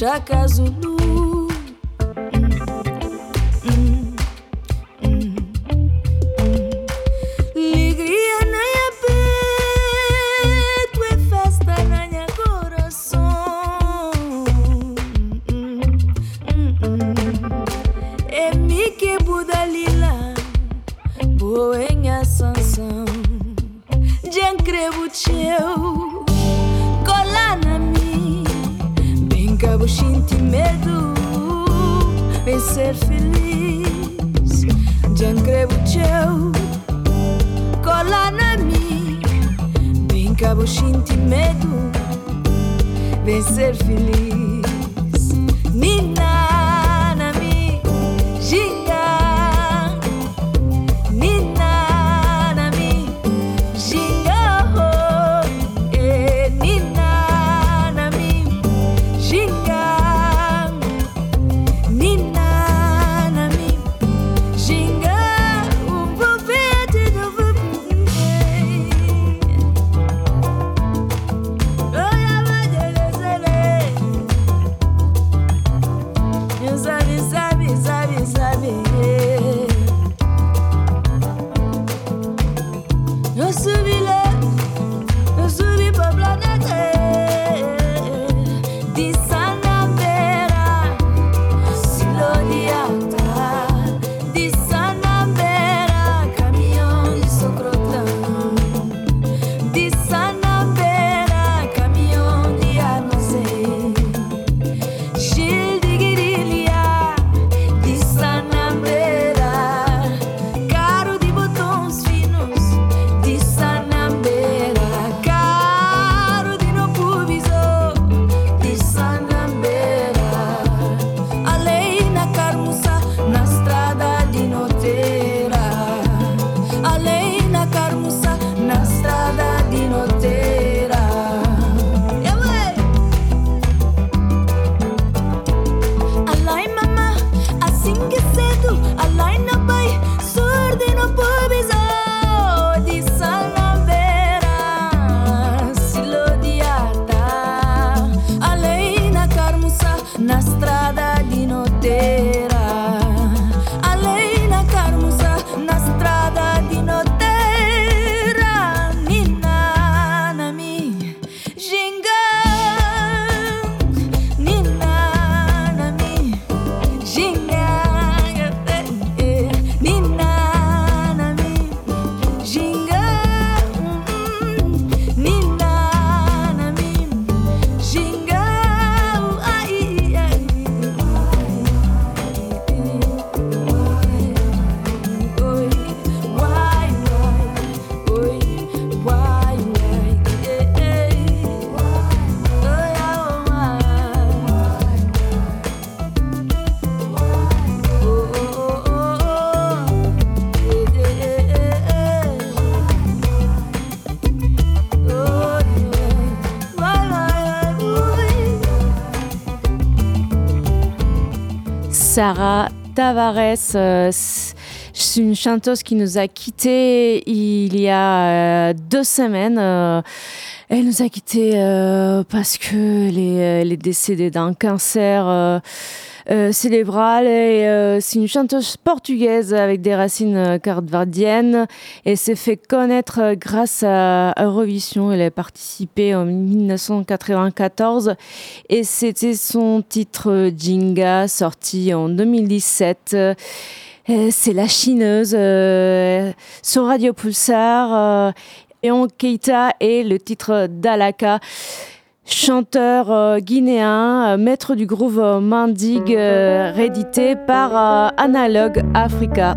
Chakazu no Sarah Tavares. Euh, c'est une chanteuse qui nous a quittés il y a euh, deux semaines. Euh, elle nous a quittés parce que est décédée d'un cancer euh, célébrale. Euh, c'est une chanteuse portugaise avec des racines euh, cardvardiennes et s'est fait connaître grâce à Eurovision. Elle a participé en 1994 et c'était son titre Jinga sorti en 2017. C'est la chineuse sur Radio Pulsar. et en Keita et le titre Dalaka chanteur euh, guinéen, euh, maître du groove euh, Mandig, réédité par Analog Africa.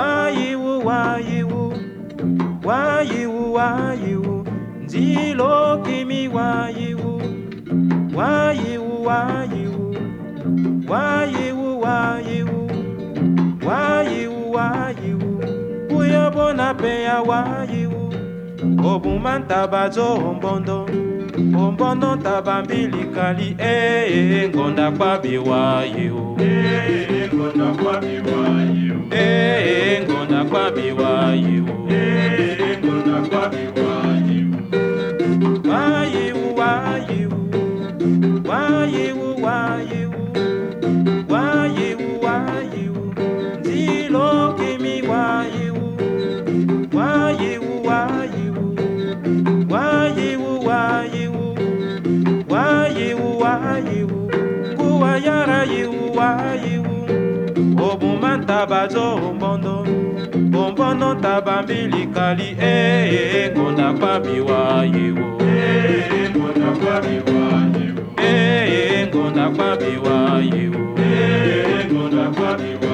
wayiwu wayiwu wayiwu wayiwu nzilo kimi wayiwu wayiwu wayiwu wayiwu wayiwu wayiwu wayiwu kuyobona peya wayiwu obumantabazo ombondo Mm. ombono tabambilikali ee eh, ngonda kwabiwa yo eh. ngonda kwabiwa yo oh. eh, eh ngonda kwabiwa yo ee wa yiwu obuma ntabazo ombondo ombono tabambilikali ee ngonda kwabi wa yiwu ee ngonda kwabi wa yiwu ee ngonda kwabi wa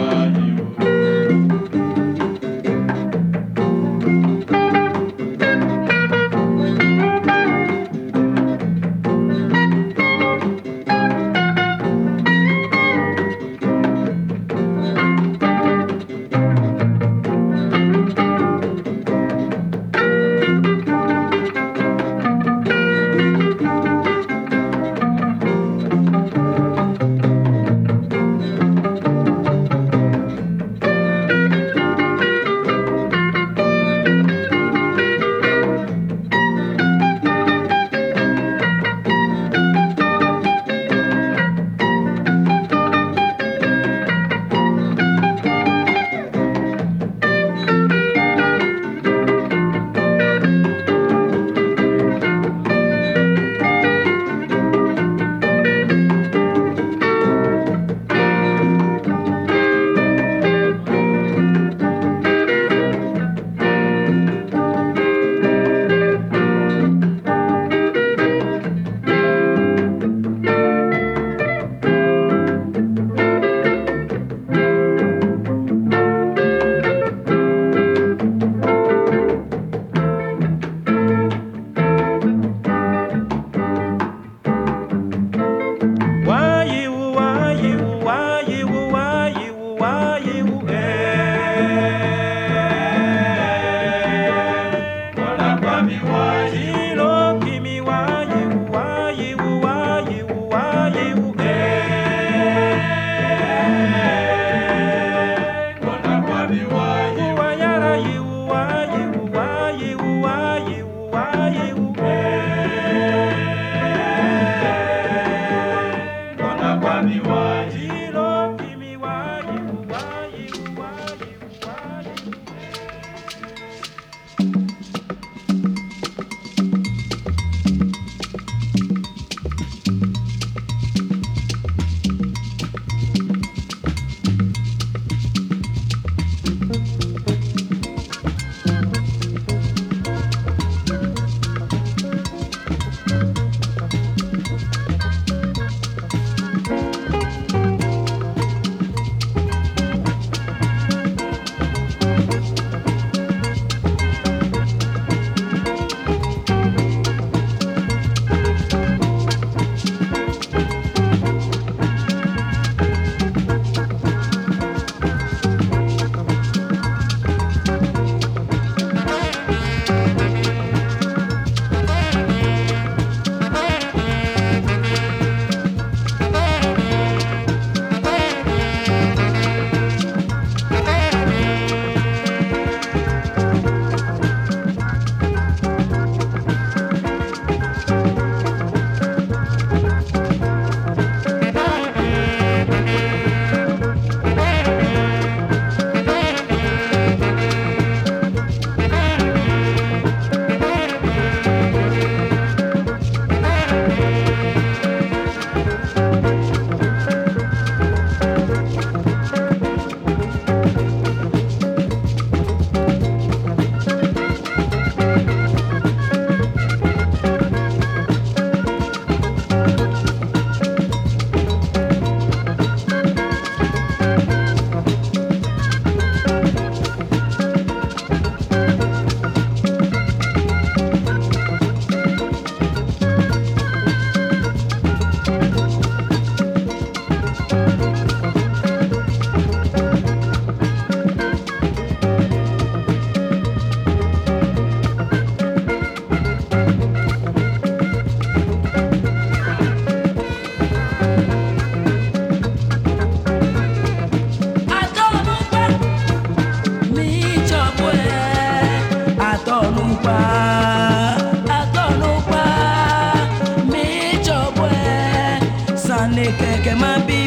ne keke mabi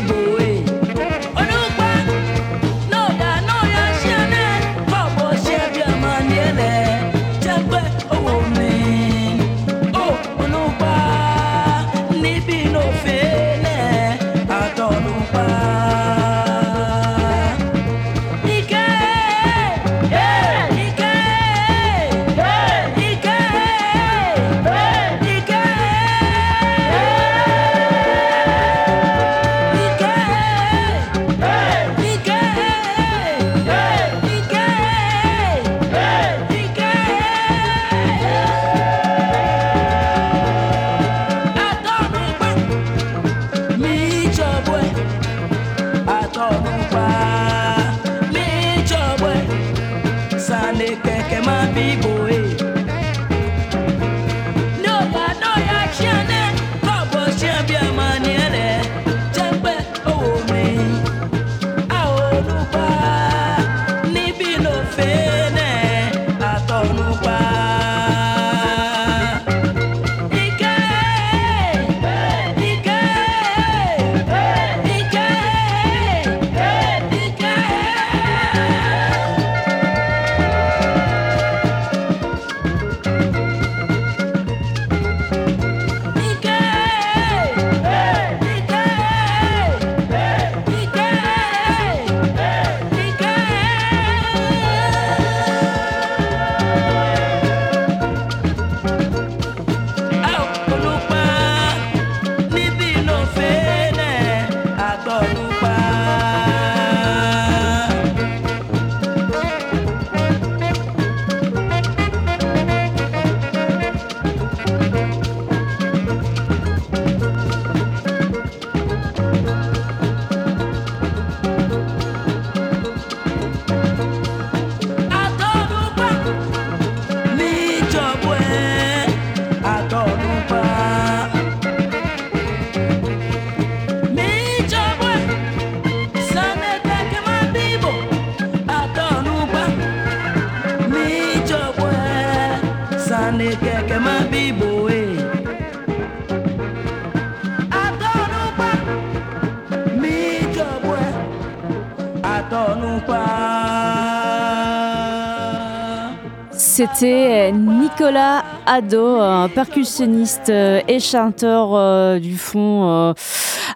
C'était Nicolas Ado, percussionniste euh, et chanteur euh, du fond euh,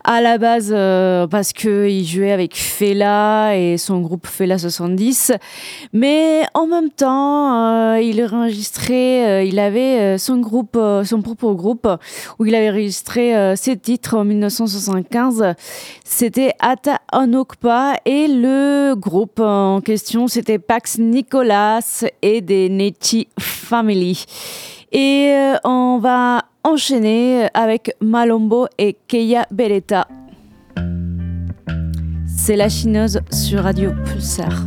à la base parce qu'il jouait avec Fela et son groupe Fela 70. Mais en même temps, il enregistré, il avait son groupe, son propre groupe où il avait enregistré ses titres en 1975. C'était Ata Onokpa et le groupe en question, c'était Pax Nicolas et des Nechi Family. Et euh, on va enchaîner avec Malombo et Keia Beretta. C'est la chineuse sur Radio Pulsar.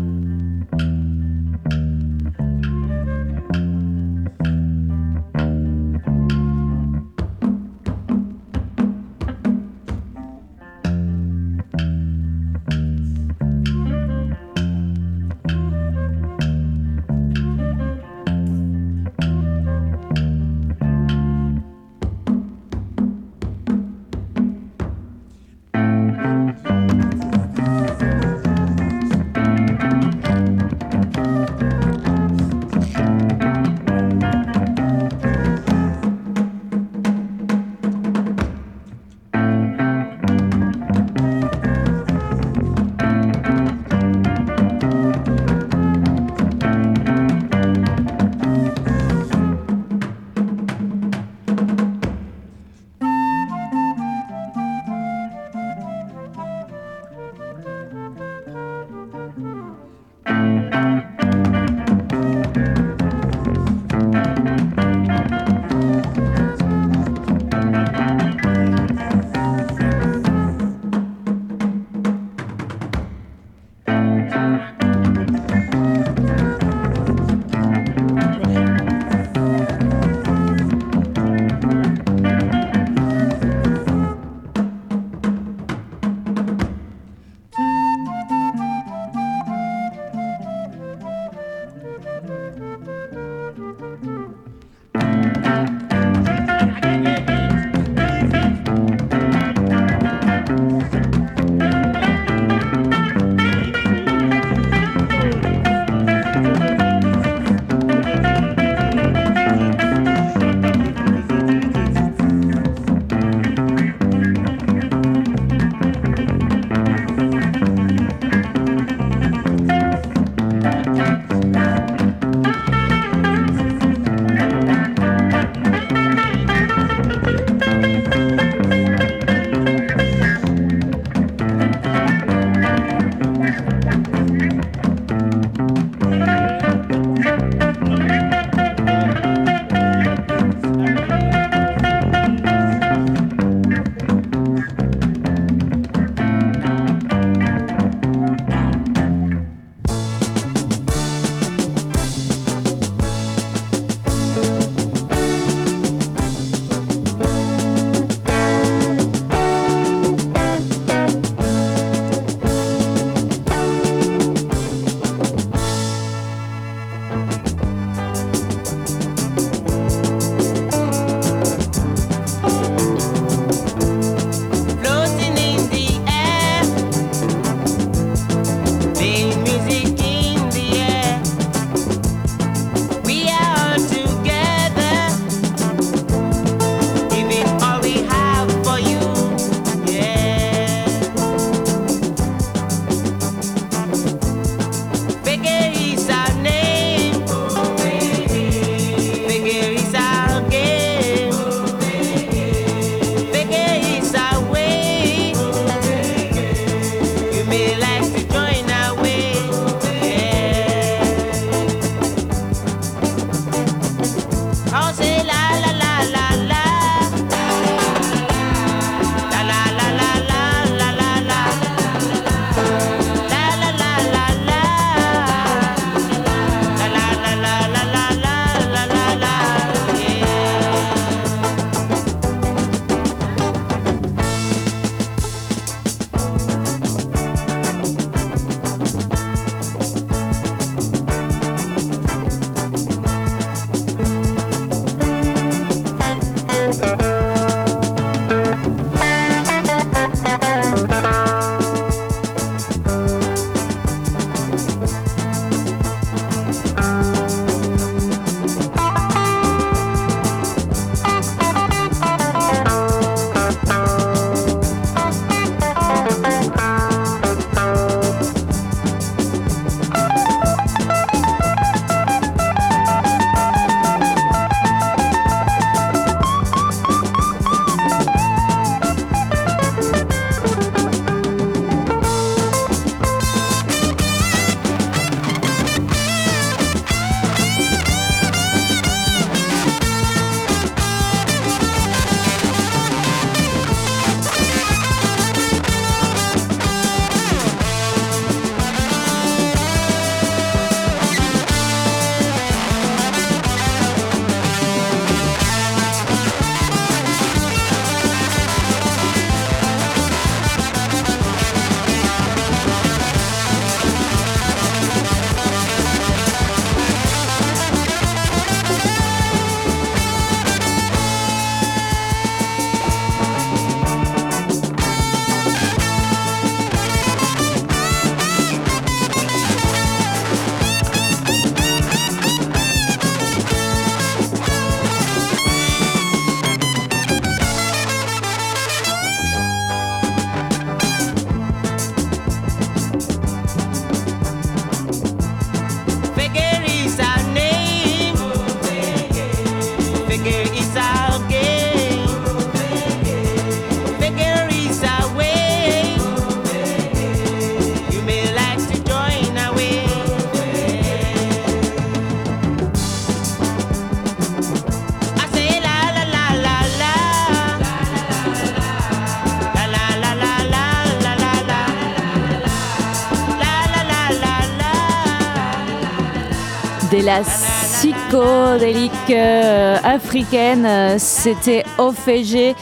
La psychodélique euh, africaine, euh, c'était Ophégie,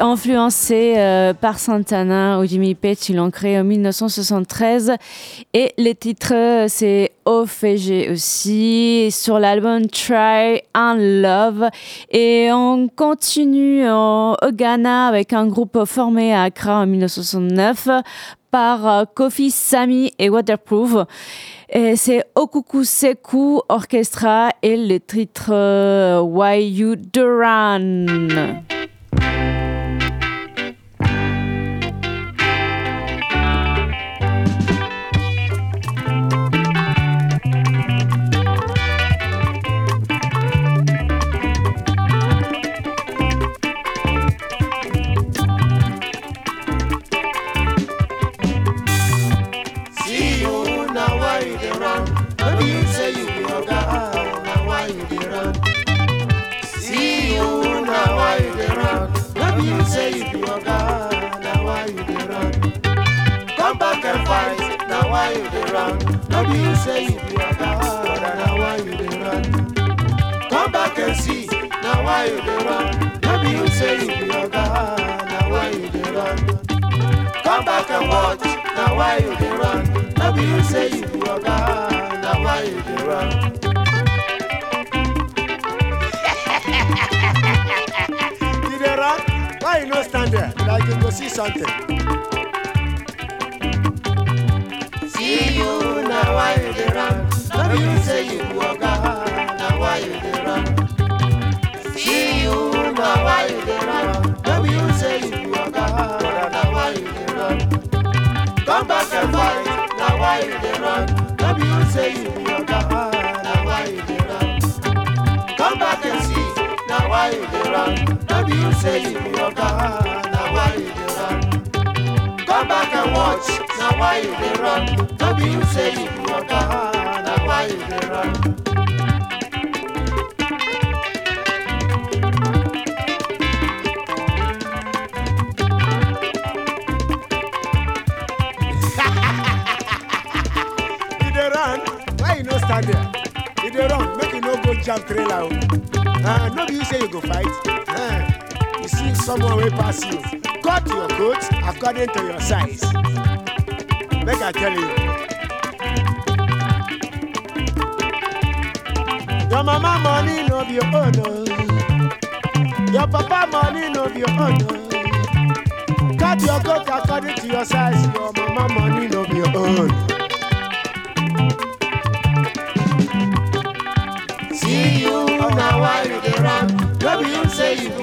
influencé euh, par Santana ou Jimmy Page. Ils l'ont créé en 1973. Et le titre, c'est Ophégie aussi, sur l'album Try and Love. Et on continue au Ghana avec un groupe formé à Accra en 1969 par Kofi Sami et Waterproof c'est Okuku Seku Orchestra et le titre euh, Why You Duran. Why you dey run? No be you say you be oga, na why you dey run? Come back and see, na why you dey run? No be you say you be oga, na why you dey run? Come back and watch, na why you dey run? No be you say you be oga, na why you dey run? You dey run? Why you no stand there? Like you go see something. Na why you dey run? No be you say you oga, na why you dey run? See you, na why you dey run? No be you say you oga, na why you dey run? Come back and fight, na why you dey run? No be you say you oga, na why you dey run? Come back and see, na why you dey run? No be you say you oga, na why you dey run? Come back and watch, na why you dey run? No be you say you be oga, na why you dey run? Stand there? You dey run, make you no go jam trailer. Uh, no be you say you go fight. Uh, you see someone wey pass you, cut your coat according to your size. Make I tell you. Your mama money no be your own. o. Your papa money no be your own. o. Cut your coat according to your size. Your mama money no be your own. See you, na why you dey run? No be you say you be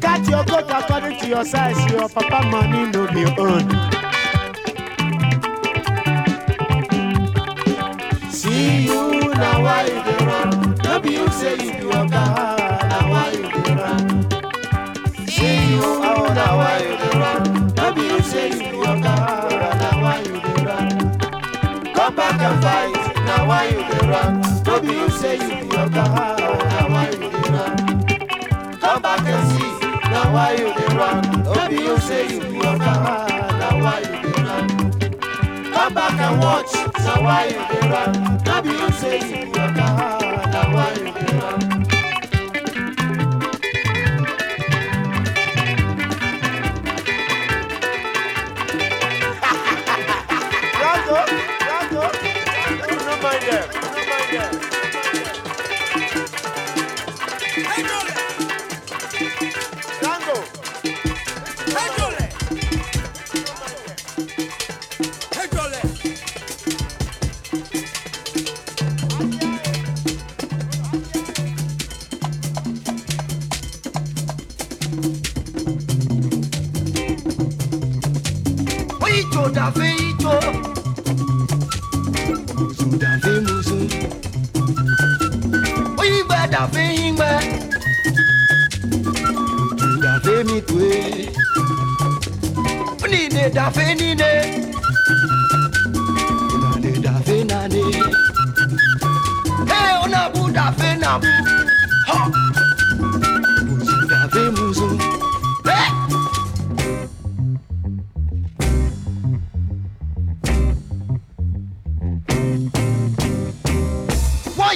Cut your coat according to your size. Your papa money no be own. See you, na why you dey run? No be you say you be oga, na why you dey run? See you, na why you dey run? No be you say you be oga, na why you dey run? Come back and fight, na why you dey run? No be you say you be oga, na why why you dey run? No be you say you be oga, na why you dey run? Come back and watch, now why you dey run? No be you say you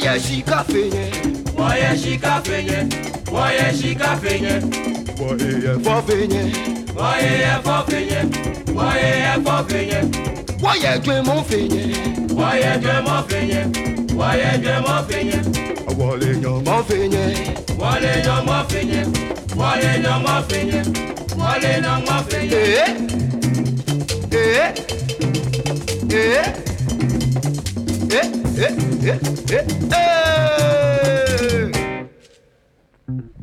yẹ ṣí káfé yẹn. wọ́n yẹ ṣí káfé yẹn. wọ́n yẹ ṣí káfé yẹn. wọ́n yẹ yẹ fọ́fé yẹn. wọ́n yẹ yẹ fọ́fé yẹn. wọ́n yẹ yẹ fọ́fé yẹn. wọ́n yẹ gbé mọ́ fè yẹn. wọ́n yẹ gbé mọ́ fè yẹn. wọ́n yẹ gbé mọ́ fè yẹn. wọ́n lè yan mọ́ fè yẹn. wọ́n lè yan mọ́ fè yẹn. wọ́n lè yan mọ́ fè yẹn. wọ́n lè yan mọ́ fè yẹn. ee ee ee ee. eh, eh, eh, eh. eh.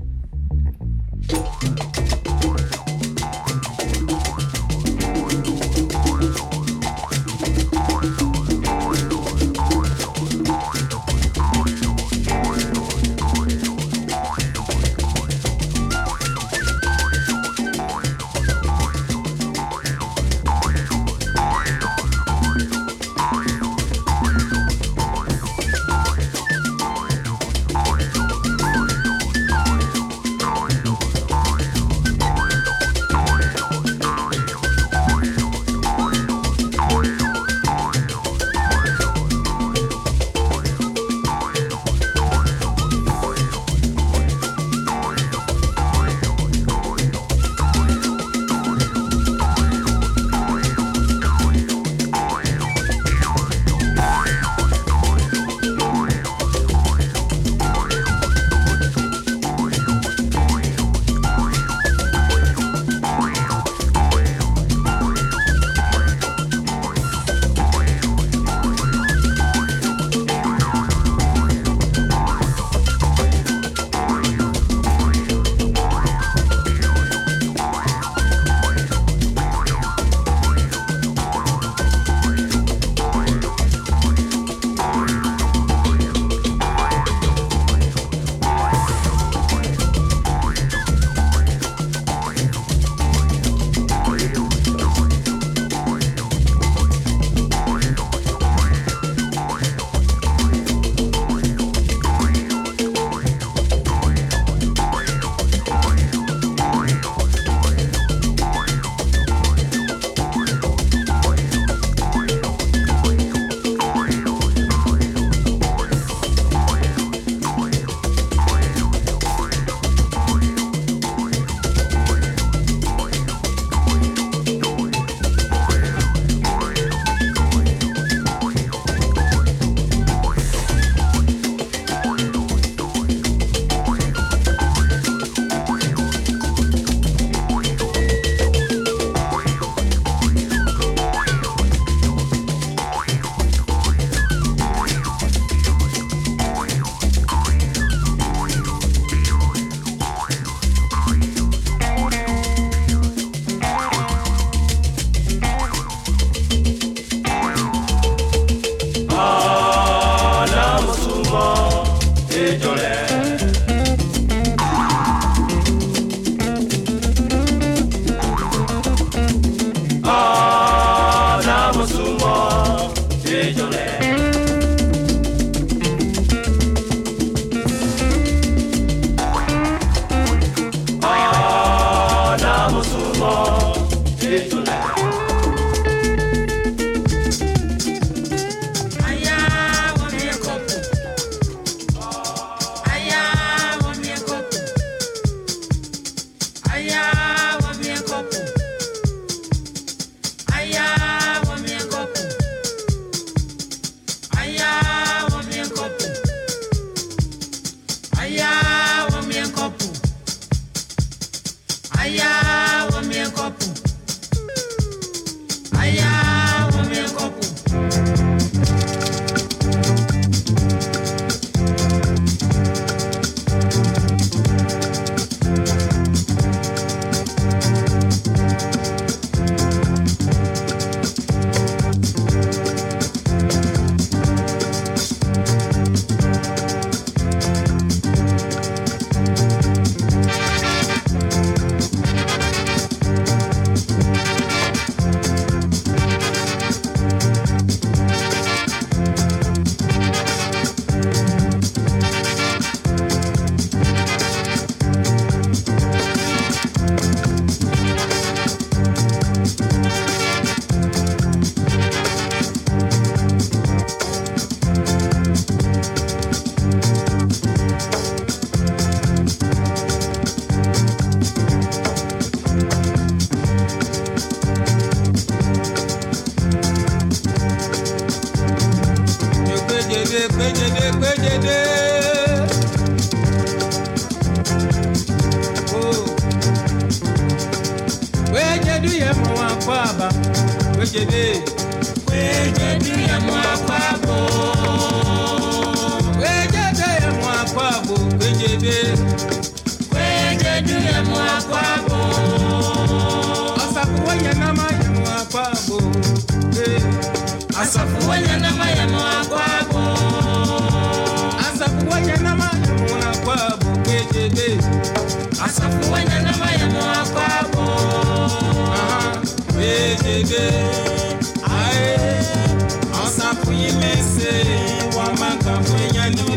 Asafu yimese wa maka fwenyani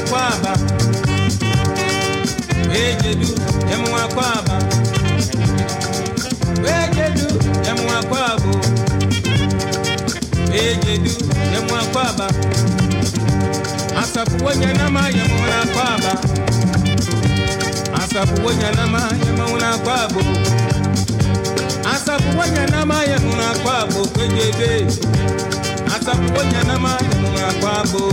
kwaba wejedu emu akwaba wejedu emu akwabo wejedu emu akwaba asafu wonya nama yemu akwaba asafu wonya nama yemu akwabo asafu wonya nama yemu akwabo wejedu asafu wonya nama yemu kwabo.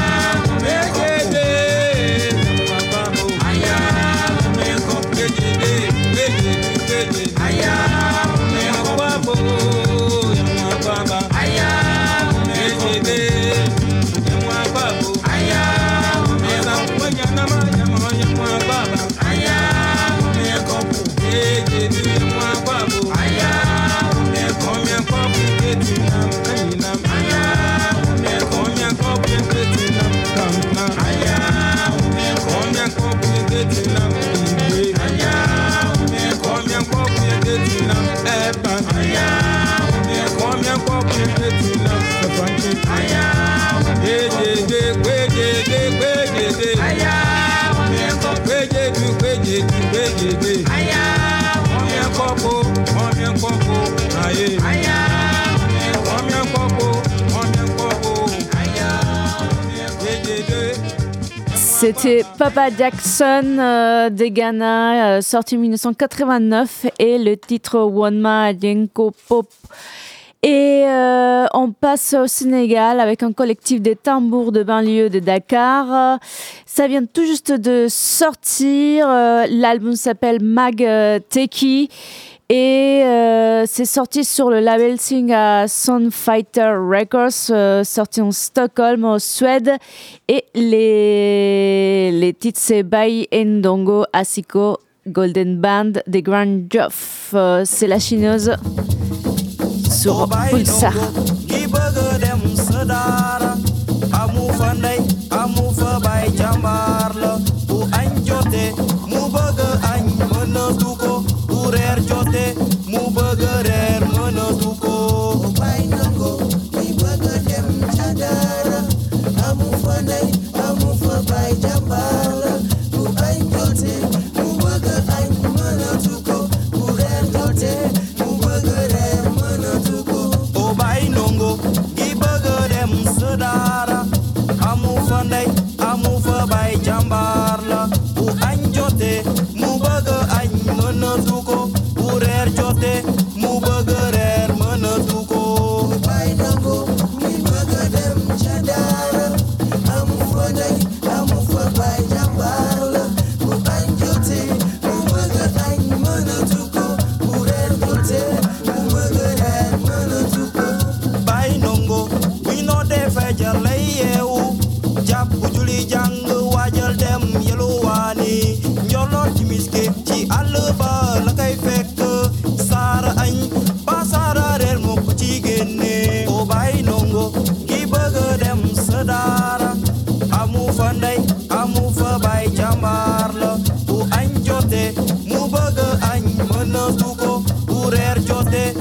C'était Papa Jackson euh, de Ghana, euh, sorti en 1989, et le titre Wanma Yenko Pop. Et euh, on passe au Sénégal avec un collectif de tambours de banlieue de Dakar. Ça vient tout juste de sortir. euh, L'album s'appelle Mag Teki. Et euh, c'est sorti sur le label Singa Soundfighter Records, euh, sorti en Stockholm, en Suède. Et les, les titres, c'est Bai Ndongo Asiko Golden Band des Grand Joff. Euh, c'est la chineuse sur Pulsar. fa ndey amu fa bay jàmbaar la bu añ jotee mu bëgg añ mënatu ko bu reer jotee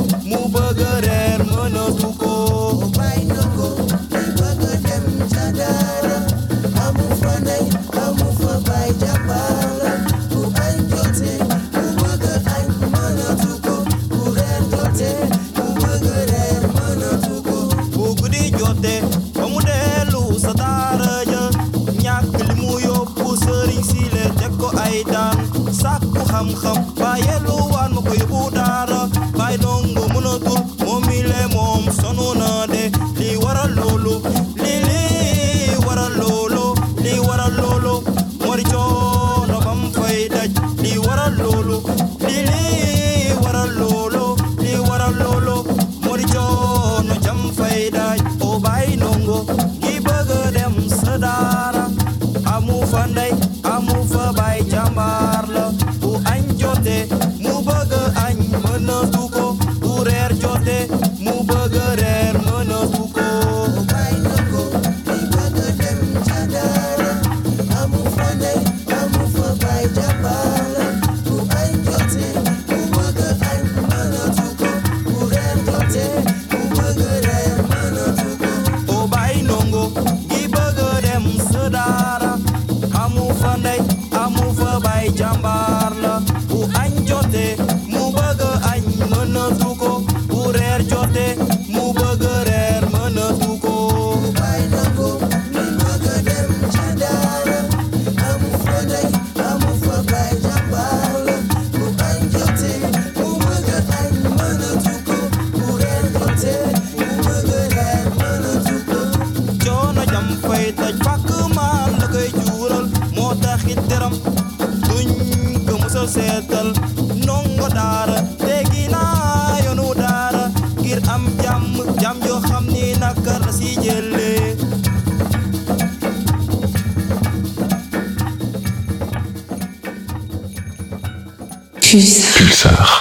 dëkkal ndongo daara teggi naa yoonu daara ngir am jàmm jàmm yoo xam ni la si jëlee Pulsar.